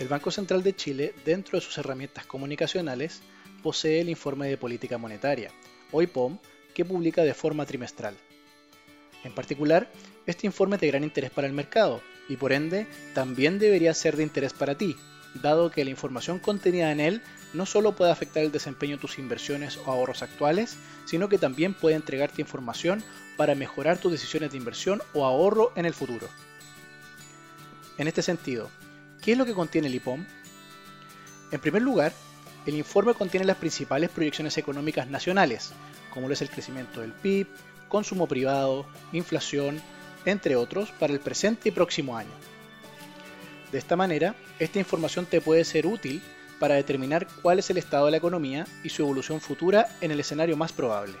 El Banco Central de Chile, dentro de sus herramientas comunicacionales, posee el Informe de Política Monetaria, o IPOM, que publica de forma trimestral. En particular, este informe es de gran interés para el mercado y por ende también debería ser de interés para ti, dado que la información contenida en él no solo puede afectar el desempeño de tus inversiones o ahorros actuales, sino que también puede entregarte información para mejorar tus decisiones de inversión o ahorro en el futuro. En este sentido, ¿qué es lo que contiene el IPOM? En primer lugar, el informe contiene las principales proyecciones económicas nacionales, como lo es el crecimiento del PIB, consumo privado, inflación, entre otros, para el presente y próximo año. De esta manera, esta información te puede ser útil para determinar cuál es el estado de la economía y su evolución futura en el escenario más probable.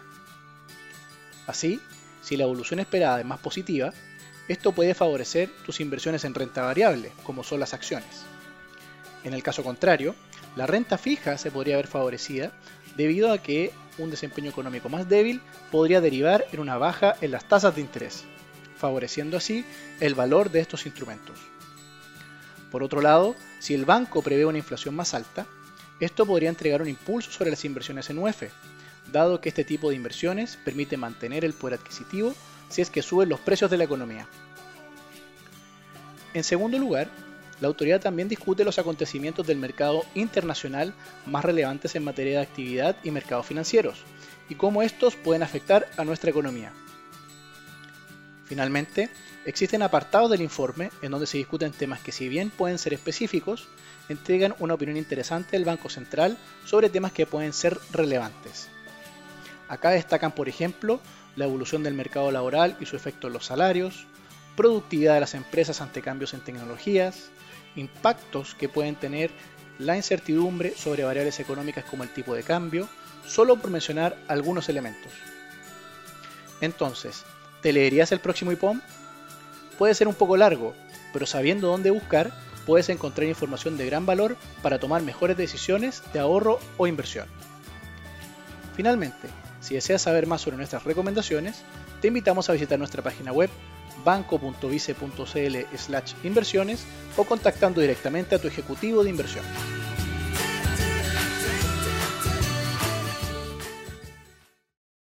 Así, si la evolución esperada es más positiva, esto puede favorecer tus inversiones en renta variable, como son las acciones. En el caso contrario, la renta fija se podría ver favorecida debido a que un desempeño económico más débil podría derivar en una baja en las tasas de interés, favoreciendo así el valor de estos instrumentos. Por otro lado, si el banco prevé una inflación más alta, esto podría entregar un impulso sobre las inversiones en UF, dado que este tipo de inversiones permite mantener el poder adquisitivo si es que suben los precios de la economía. En segundo lugar, la autoridad también discute los acontecimientos del mercado internacional más relevantes en materia de actividad y mercados financieros, y cómo estos pueden afectar a nuestra economía. Finalmente, existen apartados del informe en donde se discuten temas que si bien pueden ser específicos, entregan una opinión interesante del Banco Central sobre temas que pueden ser relevantes. Acá destacan, por ejemplo, la evolución del mercado laboral y su efecto en los salarios, productividad de las empresas ante cambios en tecnologías, impactos que pueden tener la incertidumbre sobre variables económicas como el tipo de cambio, solo por mencionar algunos elementos. Entonces, ¿te leerías el próximo IPOM? Puede ser un poco largo, pero sabiendo dónde buscar, puedes encontrar información de gran valor para tomar mejores decisiones de ahorro o inversión. Finalmente, si deseas saber más sobre nuestras recomendaciones, te invitamos a visitar nuestra página web banco.vice.cl inversiones o contactando directamente a tu ejecutivo de inversión.